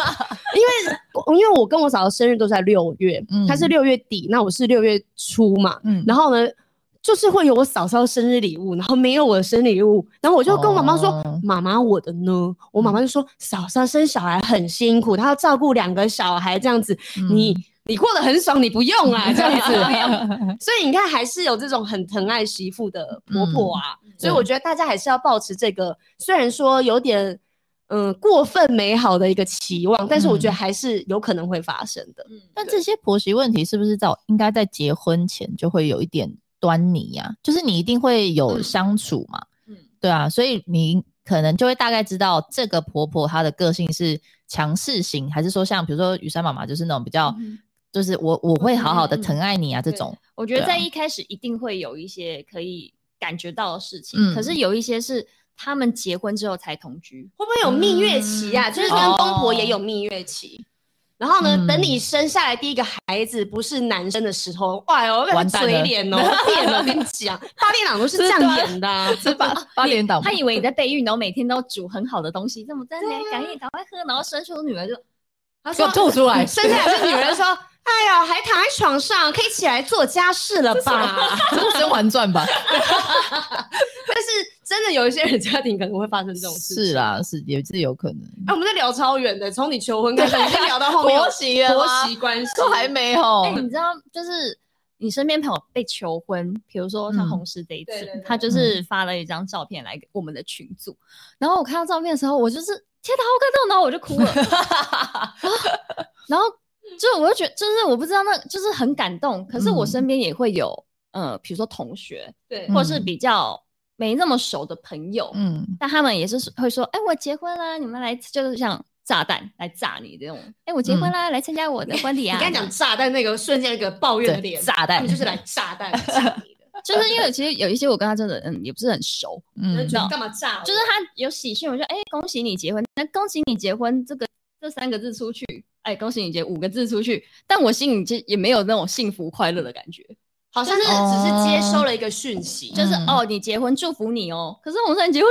因为因为我跟我嫂嫂生日都在六月，嗯她是六月底，那我是六月初嘛，嗯然后呢，就是会有我嫂嫂生日礼物，然后没有我的生日礼物，然后我就跟我妈妈说哦：“妈妈，我的呢？”我妈妈就说：“嫂嫂生小孩很辛苦，她要照顾两个小孩，这样子，你你过得很爽，你不用啊，这样子。”所以你看，还是有这种很疼爱媳妇的婆婆啊。所以我觉得大家还是要保持这个，虽然说有点嗯、过分美好的一个期望，但是我觉得还是有可能会发生的。嗯，但这些婆媳问题是不是在应该在结婚前就会有一点端倪呀、就是你一定会有嗯相处嘛，嗯对啊，所以你可能就会大概知道这个婆婆她的个性是强势型，还是说像比如说雨珊妈妈就是那种比较，嗯就是我我会好好的疼爱你啊、这对种，我觉得在一开始一定会有一些可以感觉到的事情，嗯可是有一些是他们结婚之后才同居，会不会有蜜月期啊？嗯就是跟公婆也有蜜月期。然后呢，嗯。等你生下来第一个孩子不是男生的时候，哇哟，被完蛋了。嘴脸哦，变了。我跟你讲，八点档都是这样演的啊、是八八点档 他以为你在备孕，然后每天都煮很好的东西，这么在那对啊。赶紧赶快喝，然后生出女儿就他给我吐出来，生下来是女人说：“哎呀，还躺在床上，可以起来做家事了吧这是《甄嬛传》吧？？” 但是真的有一些人家庭可能会发生这种事情。是啦，是也是有可能。哎、我们在聊超远的，从你求婚开始，已经聊到后面婆媳了婆媳关系都还没有哎、，你知道，就是你身边朋友被求婚，比如说像嗯红石这一次，对对对他就是发了一张照片来给我们的群组，然后我看到照片的时候，我就是天哪，好感动，然后我就哭了，然后就我就觉得，就是我不知道那就是很感动，可是我嗯身边也会有，呃，比如说同学，对。或者是嗯比较没那么熟的朋友，嗯，但他们也是会说，哎、我结婚啦，你们来，就是像炸弹来炸你这种，哎、我结婚啦，来参加我的婚礼啊，你刚讲炸弹那个瞬间那个抱怨的脸，炸弹。他们就是来炸弹 炸你。的，就是因为其实有一些我跟他真的嗯也不是很熟，嗯就是觉得干嘛炸我？就是他有喜讯，我就哎、恭喜你结婚，那恭喜你结婚这个这三个字出去，哎恭喜你结五个字出去，但我心里就也没有那种幸福快乐的感觉，好像是只是接收了一个讯息，就是、嗯哦你结婚祝福你哦，可是红山结婚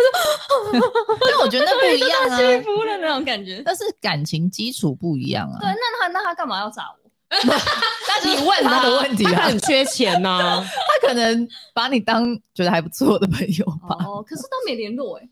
就 但我觉得那不一样啊，幸福的那种感觉。但是感情基础不一样啊。对，那他那他干嘛要炸我？但是你问他的问题啊，他很缺钱呐、他可能把你当觉得还不错的朋友吧，哦，可是都没联络哎、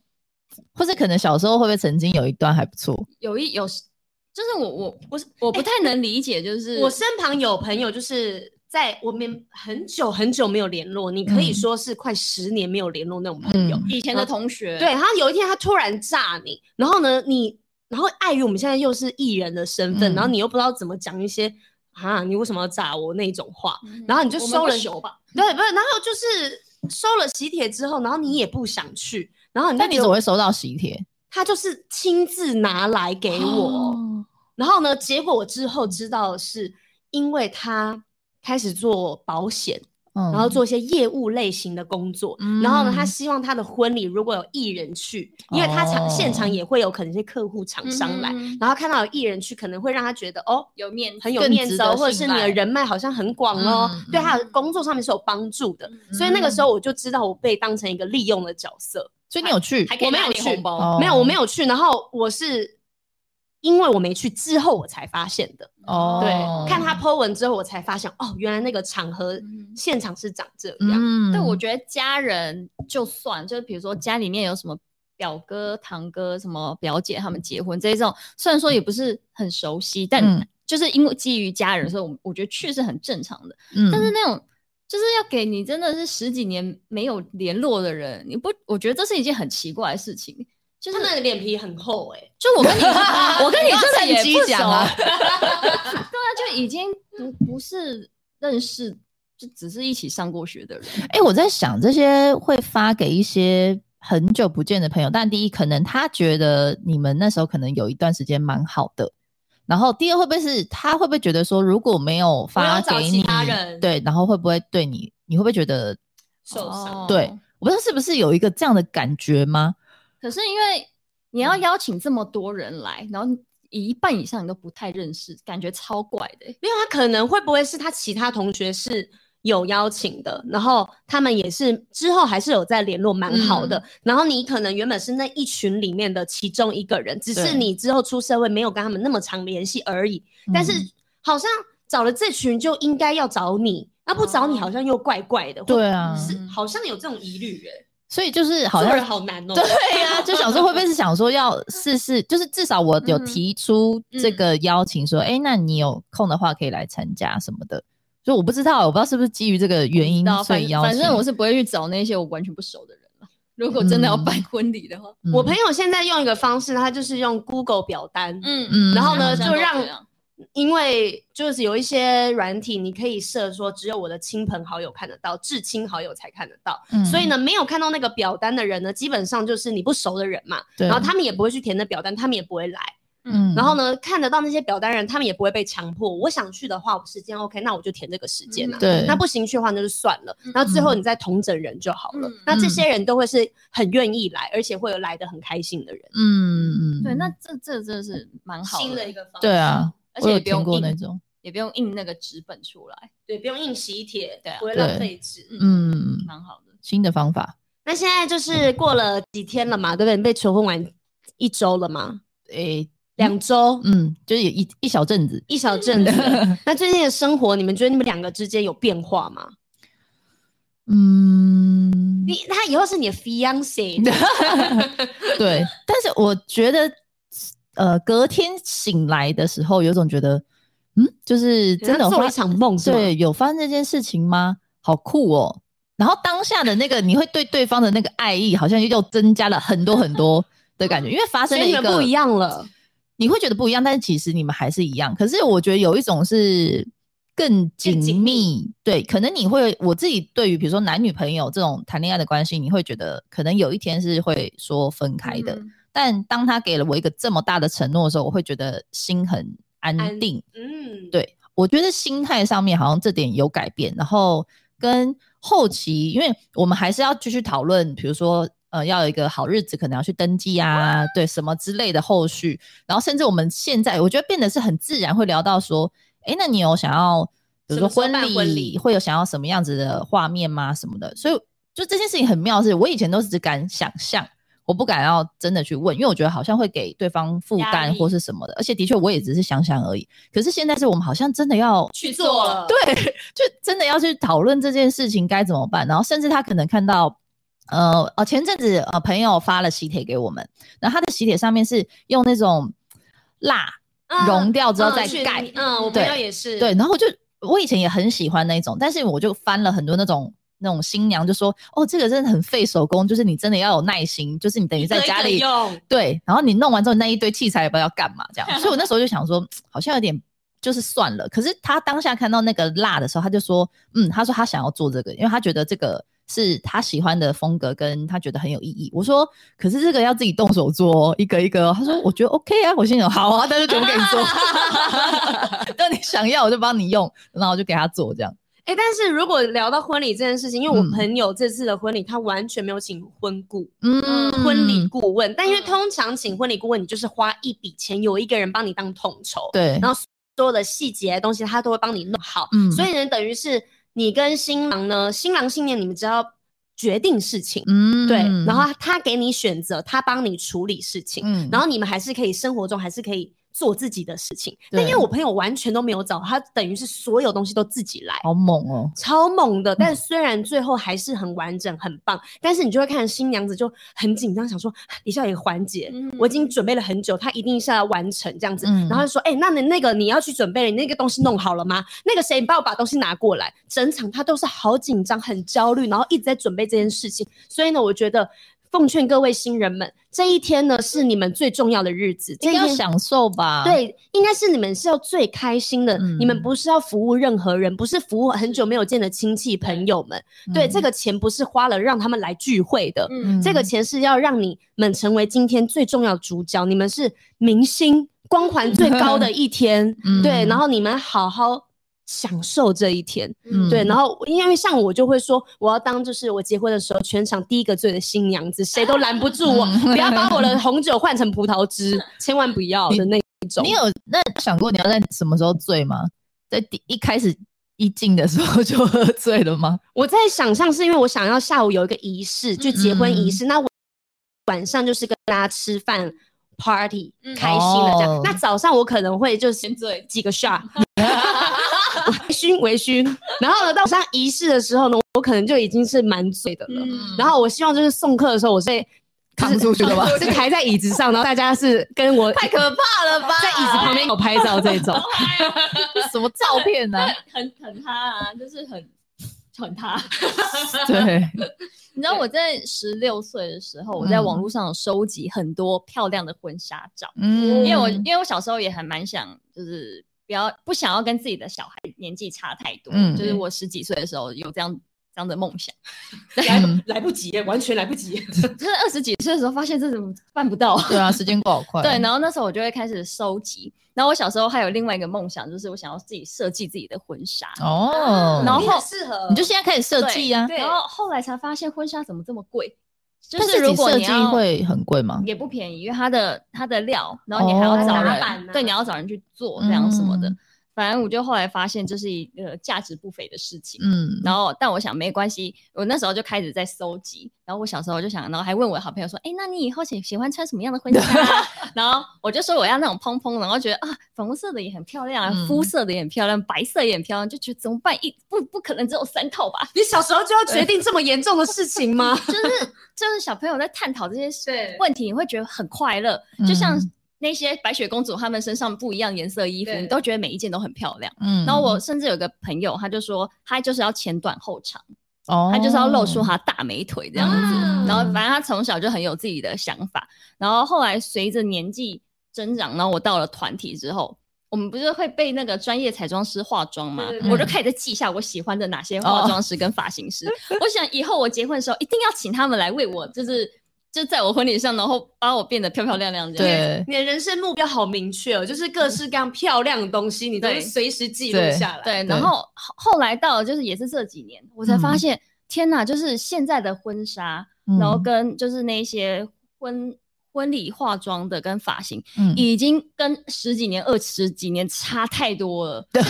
或者可能小时候会不会曾经有一段还不错？有一有，就是我我不是我不太能理解，就是我身旁有朋友就是在我们很久很久没有联络，你可以嗯。说是快十年没有联络那种朋友。嗯。以前的同学，对，他有一天他突然炸你，然后呢，你然后碍于我们现在又是艺人的身份，嗯。然后你又不知道怎么讲一些啊，你为什么要炸我那种话，嗯，然后你就收了吧？对，不是，然后就是收了喜帖之后，然后你也不想去，然后你就但你怎么会收到喜帖？他就是亲自拿来给我。哦然后呢，结果我之后知道的是，因为他开始做保险，嗯然后做一些业务类型的工作。然后呢，他嗯希望他的婚礼如果有艺人去，因为他场、现场哦也会有可能一些客户厂商来，嗯然后看到有艺人去，可能会让他觉得哦。有面很有面子哦，或者是你的人脉好像很广哦，嗯对他的工作上面是有帮助的。嗯所以那个时候我就知道我被当成一个利用的角色。所以你有去我没有去没有，我没有去，然后我是因为我没去之后我才发现的。哦？对，看他 po 文之后，我才发现哦，原来那个场合嗯现场是长这样。嗯对，我觉得家人就算，就是比如说家里面有什么表哥、堂哥、什么表姐他们结婚这一种，虽然说也不是很熟悉，但嗯就是因为基于家人，所以我我觉得去是很正常的。嗯但是那种就是要给你真的是十几年没有联络的人，你不，我觉得这是一件很奇怪的事情。就是他们的脸皮很厚哎、就我跟你，我跟你真的也不熟，讲啊 对啊，就已经不不是认识，就只是一起上过学的人。哎、我在想这些会发给一些很久不见的朋友，但第一，可能他觉得你们那时候可能有一段时间蛮好的，然后第二会不会是他会不会觉得说，如果没有发给你其他人，对，然后会不会对你，你会不会觉得受伤。哦对？我不知道是不是有一个这样的感觉吗？可是因为你要邀请这么多人来，然后一半以上你都不太认识，感觉超怪的欸。没有，他可能会不会是他其他同学是有邀请的，然后他们也是之后还是有在联络，蛮好的。然后你可能原本是那一群里面的其中一个人，只是你之后出社会没有跟他们那么常联系而已。但是嗯好像找了这群就应该要找你，那不找你哦好像又怪怪的。对啊，是好像有这种疑虑哎，所以就是好像好难哦。对呀、就想说会不会是想说要试试，就是至少我有嗯提出这个邀请，说，哎、那你有空的话可以来参加什么的。就我不知道，我不知道是不是基于这个原因反所以邀请。反正我是不会去找那些我完全不熟的人了。如果真的要嗯办婚礼的话，嗯我朋友现在用一个方式，他就是用 Google 表单，嗯嗯然后呢就让因为就是有一些软体，你可以设说只有我的亲朋好友看得到，至亲好友才看得到。嗯所以呢，没有看到那个表单的人呢，基本上就是你不熟的人嘛。对然后他们也不会去填那表单，他们也不会来。嗯然后呢，看得到那些表单人，他们也不会被强迫。我想去的话，我时间 OK，那我就填这个时间啊。嗯对那不行去的话，那就算了。嗯然后最后你再同整人就好了。嗯那这些人都会是很愿意来，而且会有来的很开心的人。嗯嗯，对，那这这真的是蛮好新的一个方式。对啊，而且也不用印那种，也不用印那个纸本出来，对，不用印喜帖，对啊不会浪费纸。嗯，蛮好的。新的方法。那现在就是过了几天了嘛，对不对？你被求婚完一周了嘛？诶、两周，嗯，就是有一一小阵子，一小阵子。那最近的生活，你们觉得你们两个之间有变化吗？嗯，你他以后是你的 fiance，对，但是我觉得，呃，隔天醒来的时候，有种觉得，嗯，就是真的做了一场梦，对，有发生这件事情吗？好酷哦！然后当下的那个，你会对对方的那个爱意，好像又增加了很多很多的感觉，因为发生了一个不一，样了。你会觉得不一样，但是其实你们还是一样。可是我觉得有一种是更紧紧密，对，可能你会我自己对于比如说男女朋友这种谈恋爱的关系，你会觉得可能有一天是会说分开的，嗯但当他给了我一个这么大的承诺的时候，我会觉得心很安安定。嗯，对我觉得心态上面好像这点有改变，然后跟后期，因为我们还是要继续讨论，比如说呃，要有一个好日子，可能要去登记啊，对什么之类的后续，然后甚至我们现在我觉得变得是很自然会聊到说，哎，那你有想要比如说婚礼办婚礼会有想要什么样子的画面吗？什么的，所以就这件事情很妙是，我以前都只敢想象。我不敢要真的去问，因为我觉得好像会给对方负担或是什么的，而且的确我也只是想想而已。可是现在是我们好像真的要去做了。对，就真的要去讨论这件事情该怎么办。然后甚至他可能看到，呃呃，前阵子呃朋友发了喜帖给我们，然后他的喜帖上面是用那种蜡嗯融掉之后再盖，嗯，我朋友也是。对，然后我就我以前也很喜欢那种，但是我就翻了很多那种。那种新娘就说：“哦，这个真的很费手工，就是你真的要有耐心，就是你等于在家里用，对，然后你弄完之后那一堆器材也不知道要干嘛，这样。所以我那时候就想说，好像有点就是算了。可是他当下看到那个蜡的时候，他就说，嗯，他说他想要做这个，因为他觉得这个是他喜欢的风格，跟他觉得很有意义。我说，可是这个要自己动手做哦，一个一个哦。他说，我觉得 OK 啊，我心想好啊，那就全部给你做，那你想要我就帮你用，然后我就给他做这样。哎、但是如果聊到婚礼这件事情，因为我嗯。朋友这次的婚礼，他完全没有请婚顾、嗯，婚礼顾问，但因为嗯。通常请婚礼顾问，你就是花一笔钱，有一个人帮你当统筹，对，然后所有的细节东西他都会帮你弄好，嗯。所以呢，等于是你跟新郎呢，新郎新娘你们只要决定事情，嗯。对，然后他给你选择，他帮你处理事情，嗯。然后你们还是可以生活中还是可以做自己的事情。但因为我朋友完全都没有找，他等于是所有东西都自己来。好猛哦，超猛的，嗯但虽然最后还是很完整、很棒，但是你就会看新娘子就很紧张，想说一下有一个环节，嗯我已经准备了很久，她一定是要完成这样子，嗯然后就说，哎、那你那个你要去准备了，你那个东西弄好了吗？那个谁，你帮我把东西拿过来。整场她都是好紧张、很焦虑，然后一直在准备这件事情。所以呢，我觉得奉劝各位新人们，这一天呢是你们最重要的日子，这一天应该要享受吧？，对，应该是你们是要最开心的。你们嗯不是要服务任何人，不是服务很久没有见的亲戚朋友们。对，这个个钱不是花了让他们来聚会的，嗯这个钱是要让你们成为今天最重要的主角。你们是明星。光环最高的一天，嗯对，然后你们好好享受这一天，嗯对，然后因为像我就会说，我要当就是我结婚的时候全场第一个醉的新娘子，谁都拦不住我，嗯不要把我的红酒换成葡萄汁，千万不要的那一种。你有那想过你要在什么时候醉吗？在第一开始一进的时候就喝醉了吗？我在想象是因为我想要下午有一个仪式，就结婚仪嗯式，那我晚上就是跟大家吃饭。party 嗯开心的这样，哦那早上我可能会就是先醉几个 shot，微醺微醺，然后呢，到上仪式的时候呢，我可能就已经是蛮醉的了。嗯然后我希望就是送客的时候，我是扛出去的吧 是抬在椅子上，然后大家是跟我太可怕了吧！在椅子旁边有拍照这种。什么照片呢、很很他啊，就是很很他。对，你知道我在十六岁的时候，我在网络上有收集很多漂亮的婚纱照，嗯因为我因为我小时候也还蛮想，就是不要不想要跟自己的小孩年纪差太多，嗯就是我十几岁的时候有这样这样的梦想，来来不及，完全来不及。就是二十几岁的时候发现这怎么办不到。对啊，时间过好快。对，然后那时候我就会开始收集。然后我小时候还有另外一个梦想，就是我想要自己设计自己的婚纱。哦，然后适合，你就现在开始设计啊。对然后后来才发现婚纱怎么这么贵，就但是如果你要会很贵吗？也不便宜，因为它的它的料，然后你还要哦找人，对，你要找人去做这样什么的。嗯反正我就后来发现这是一个价值不菲的事情。嗯，然后，但我想没关系，我那时候就开始在搜集。然后我小时候就想，然后还问我好朋友说：“哎，那你以后喜喜欢穿什么样的婚纱啊？” 然后我就说我要那种蓬蓬，然后觉得啊，粉红色的也很漂亮啊，嗯肤色的也很漂亮，白色也很漂亮，就觉得怎么办？一不不可能只有三套吧？你小时候就要决定这么严重的事情吗？就是就是小朋友在探讨这些对问题，你会觉得很快乐，就像嗯那些白雪公主她们身上不一样颜色的衣服，你都觉得每一件都很漂亮。嗯然后我甚至有个朋友，他就说他就是要前短后长，哦，他就是要露出他大美腿这样子。啊然后反正他从小就很有自己的想法，然后后来随着年纪增长，然后我到了团体之后。我们不是会被那个专业彩妆师化妆吗？对对对我就开始记下我喜欢的哪些化妆师跟发型师。我想以后我结婚的时候一定要请他们来为我，就是就在我婚礼上，然后把我变得漂漂亮亮这样。对。你的人生目标好明确哦，就是各式各样漂亮的东西，你都随时记录下来。对，对。然后后后来到了就是也是这几年，我才发嗯。现，天哪，就是现在的婚纱，嗯。然后跟就是那些婚婚礼化妆的跟发型，嗯。已经跟十几年、二十几年差太多了。就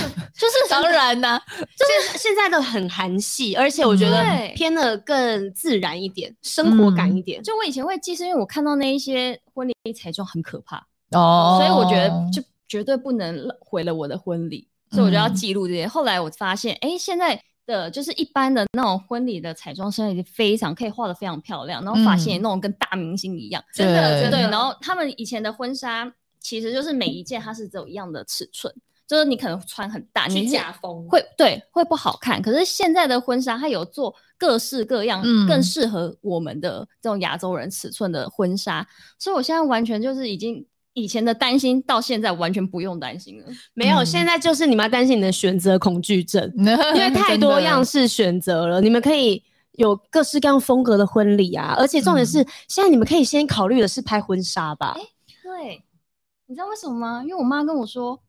是当然呢，就是现在的很韩系，而且我觉得偏的更自然一点，生活感一点。就我以前会记，是因为我看到那一些婚礼彩妆很可怕，哦，所以我觉得就绝对不能毁了我的婚礼，所以我就要嗯记录这些。后来我发现，哎，现在的就是一般的那种婚礼的彩妆，现在已经非常可以画的非常漂亮，然后发型也嗯弄得跟大明星一样，真的对对。真的然后他们以前的婚纱其实就是每一件它是只有一样的尺寸，就是你可能穿很大，去你是假风会对会不好看。可是现在的婚纱它有做各式各样，嗯更适合我们的这种亚洲人尺寸的婚纱，所以我现在完全就是已经。以前的担心到现在完全不用担心了，没有，嗯现在就是你们要担心你的选择恐惧症，因因为太多样式选择了，你们可以有各式各样风格的婚礼啊，而且重点是，现在你们可以先考虑的是拍婚纱吧。哎对，你知道为什么吗？因为我妈跟我说，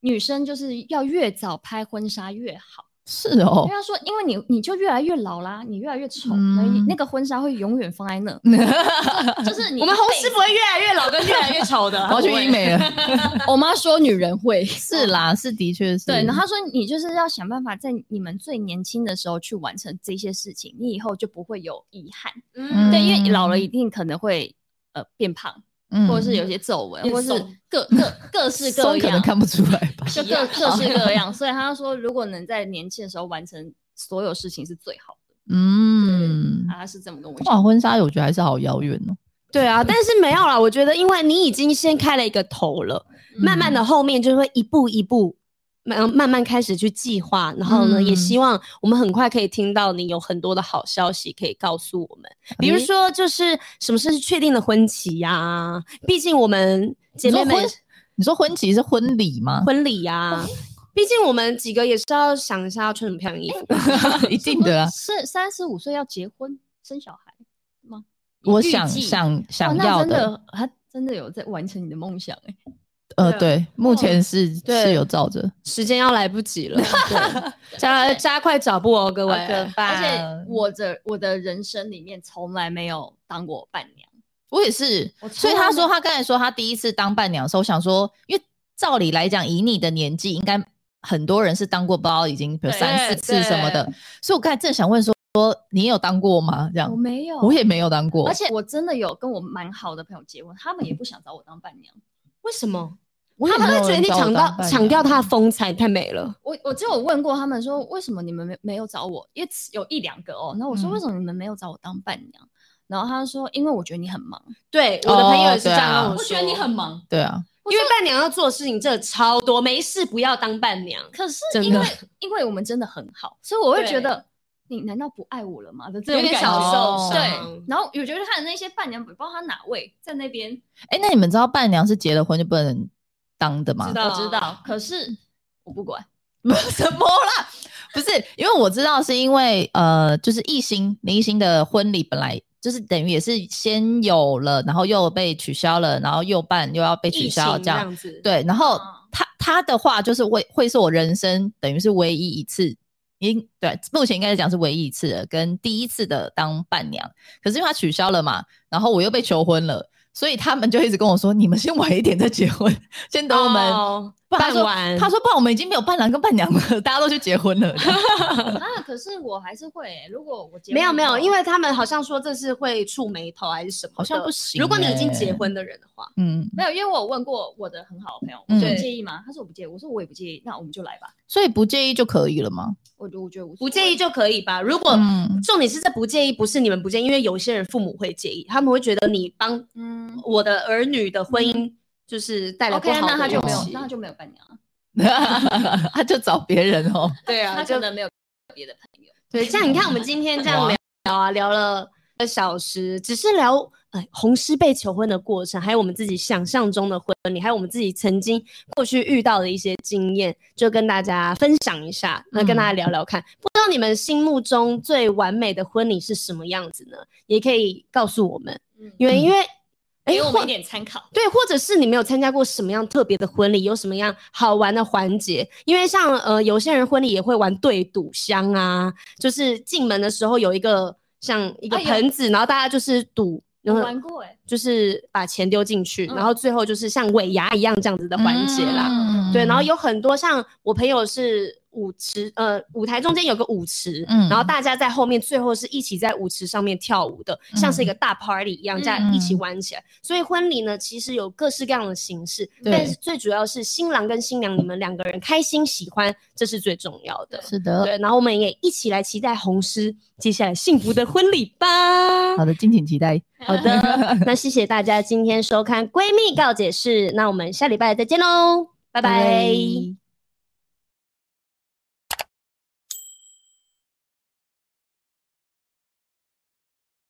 女生就是要越早拍婚纱越好。是哦因为，她说，因为你你就越来越老啦，你越来越丑，嗯那、你那个婚纱会永远放在那，就是你我们红师不会越来越老跟越来越丑的，我要去医美了。我妈说女人会。是啦，是的确是。对，然后她说你就是要想办法在你们最年轻的时候去完成这些事情，你以后就不会有遗憾。嗯对，因为你老了嗯一定可能会呃变胖，嗯或者是有些皱纹，变或是各各各式各样，松可能看不出来吧。就各各式各样。所以他说，如果能在年轻的时候完成所有事情是最好的。嗯，啊，他是这么跟我讲。哇，婚纱我觉得还是好遥远哦。对啊，但是没有啦，我觉得因为你已经先开了一个头了，嗯慢慢的后面就会一步一步。慢慢慢开始去计划，然后呢，嗯也希望我们很快可以听到你有很多的好消息可以告诉我们，比如说就是什么是确定的婚期呀、毕竟我们姐妹们你说婚你说婚期是婚礼吗？婚礼呀、毕竟我们几个也是要想一下要穿什么漂亮衣服。一定的啊。是三十五岁要结婚生小孩吗？我想想想要的，的，他真的有在完成你的梦想哎、呃，对，目前是对。是有照着，时间要来不及了，对，加加快脚步哦，各位。而且我的我的人生里面从来没有当过伴娘，我也是。所以他说他刚才说他第一次当伴娘的时候，我想说，因为照理来讲，以你的年纪，应该很多人是当过，不知道已经比如三四次什么的，所以我刚才正想问说，说你有当过吗？这样。我，没有，我也没有当过，而且我真的有跟我蛮好的朋友结婚，他们也不想找我当伴娘。为什么？我也他们会觉得你抢到抢掉他的风采，太美了。我我就有问过他们说，为什么你们没没有找我？因为有一两个哦，那我说嗯为什么你们没有找我当伴娘？然后他说，因为我觉得你很忙。对，我的朋友也是这样哦对啊跟我说。忙，对啊，因为伴娘要做的事情真的超多，没事不要当伴娘。可是因为因为我们真的很好，所以我会觉得你难道不爱我了吗？的这有点小种感受对伤，然后我觉得他的那些伴娘，不知道他哪位在那边，哎，那你们知道伴娘是结了婚就不能当的吗？知道我知道，可是我不管。什么啦？不是，因为我知道是因为呃，就是艺兴林艺兴的婚礼本来就是等于也是先有了，然后又被取消了，然后又办又要被取疫消，情这样样子，对。然后嗯他他的话就是会会是我人生等于是唯一一次，应对目前应该是讲是唯一一次，跟第一次的当伴娘。可是因为他取消了嘛，然后我又被求婚了。所以他们就一直跟我说：“你们先晚一点再结婚，先等我们哦不然他说办完。他说：“不然我们已经没有伴郎跟伴娘了，大家都去结婚了。那 啊，可是我还是会欸、如果我结没有没有，因为他们好像说这是会触眉头还是什么，好像不行如果你已经欸结婚的人的话，”嗯，没有，因为我有问过我的很好的朋友，我嗯说你介意吗？他说我不介意，我说我也不介意，那我们就来吧。所以不介意就可以了吗？我就我觉得不介意就可以吧。如果嗯重点是这不介意，不是你们不介意，因为有些人父母会介意，他们会觉得你帮嗯我的儿女的婚姻就是带来不，OK，好的那他就没有那他就没有伴娘啊，他就找别人哦。对啊，他可能没有别的朋友。对，这样你看我们今天这样聊聊啊，聊了一个小时，只是聊哎红师被求婚的过程，还有我们自己想象中的婚礼，还有我们自己曾经过去遇到的一些经验，就跟大家分享一下，那跟大家聊聊看，不知道你们心目中最完美的婚礼是什么样子呢？也可以告诉我们，嗯，因为因为给我们一点参考。对，或者是你没有参加过什么样特别的婚礼，有什么样好玩的环节？因为像呃有些人婚礼也会玩对赌箱啊，就是进门的时候有一个像一个盆子，然后大家就是赌，我然后玩过哎，就是把钱丢进去，嗯然后最后就是像尾牙一样这样子的环节啦。嗯对，然后有很多像我朋友是舞池，呃，舞台中间有个舞池，嗯然后大家在后面最后是一起在舞池上面跳舞的，像是一个大 party 一样，这样一起嗯玩起来。所以婚礼呢，其实有各式各样的形式，但是最主要是新郎跟新娘你们两个人开心喜欢，这是最重要的。是的，对，然后我们也一起来期待红师接下来幸福的婚礼吧。好的，敬请期待。好的，那谢谢大家今天收看《闺蜜告解室》，那我们下礼拜再见喽，拜拜